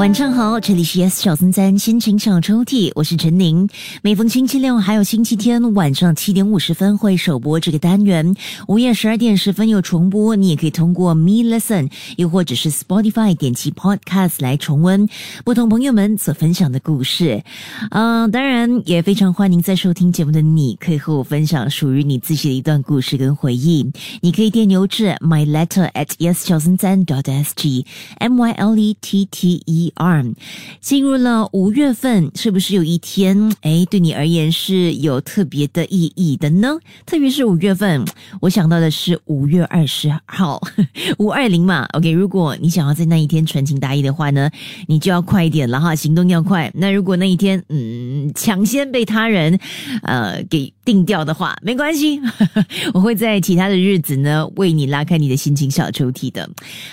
晚上好，这里是 Yes 小森森心情小抽屉，我是陈宁。每逢星期六还有星期天晚上七点五十分会首播这个单元，午夜十二点十分有重播。你也可以通过 Me Listen，又或者是 Spotify 点击 Podcast 来重温不同朋友们所分享的故事。嗯，当然也非常欢迎在收听节目的你，可以和我分享属于你自己的一段故事跟回忆。你可以电邮至 My Letter at yes 小森森 dot S G M Y L E T T E。Arm 进入了五月份，是不是有一天哎，对你而言是有特别的意义的呢？特别是五月份，我想到的是五月二十号，五二零嘛。OK，如果你想要在那一天传情达意的话呢，你就要快一点了哈，行动要快。那如果那一天嗯抢先被他人呃给定掉的话，没关系，我会在其他的日子呢为你拉开你的心情小抽屉的。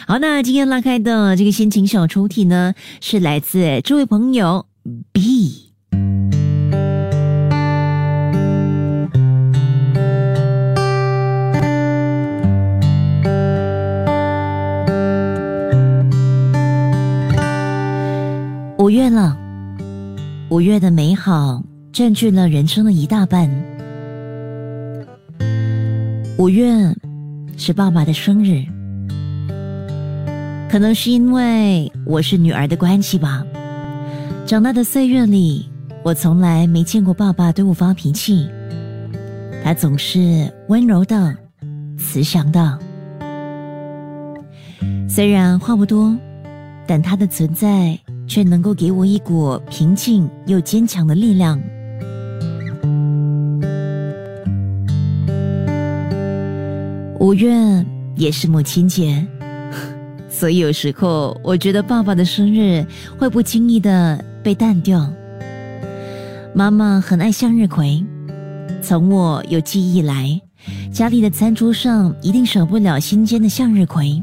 好，那今天拉开的这个心情小抽屉呢？是来自这位朋友 B。五月了，五月的美好占据了人生的一大半。五月是爸爸的生日。可能是因为我是女儿的关系吧，长大的岁月里，我从来没见过爸爸对我发脾气，他总是温柔的、慈祥的。虽然话不多，但他的存在却能够给我一股平静又坚强的力量。五月也是母亲节。所以有时候，我觉得爸爸的生日会不经意的被淡掉。妈妈很爱向日葵，从我有记忆来，家里的餐桌上一定少不了新鲜的向日葵。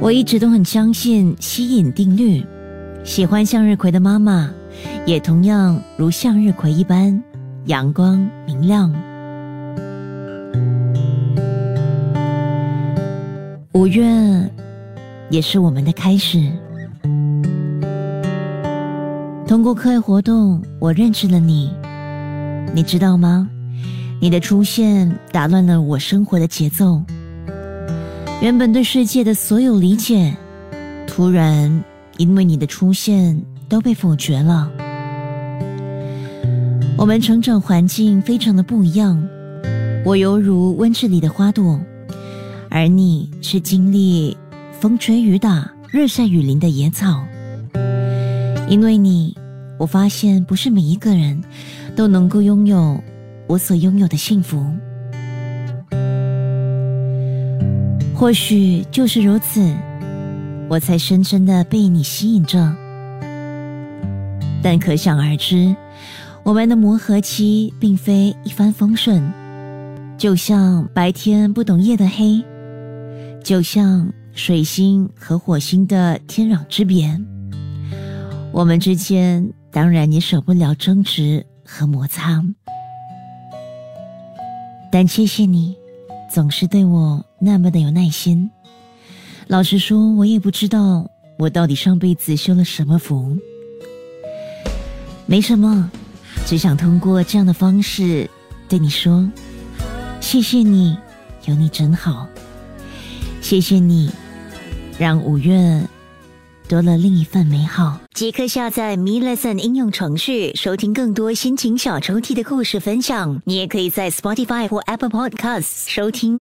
我一直都很相信吸引定律，喜欢向日葵的妈妈，也同样如向日葵一般阳光明亮。五月，也是我们的开始。通过课外活动，我认识了你。你知道吗？你的出现打乱了我生活的节奏。原本对世界的所有理解，突然因为你的出现都被否决了。我们成长环境非常的不一样。我犹如温室里的花朵。而你是经历风吹雨打、日晒雨淋的野草，因为你，我发现不是每一个人都能够拥有我所拥有的幸福。或许就是如此，我才深深的被你吸引着。但可想而知，我们的磨合期并非一帆风顺，就像白天不懂夜的黑。就像水星和火星的天壤之别，我们之间当然也少不了争执和摩擦。但谢谢你，总是对我那么的有耐心。老实说，我也不知道我到底上辈子修了什么福。没什么，只想通过这样的方式对你说：谢谢你，有你真好。谢谢你，让五月多了另一份美好。即刻下载 Me Lesson 应用程序，收听更多心情小抽屉的故事分享。你也可以在 Spotify 或 Apple Podcasts 收听。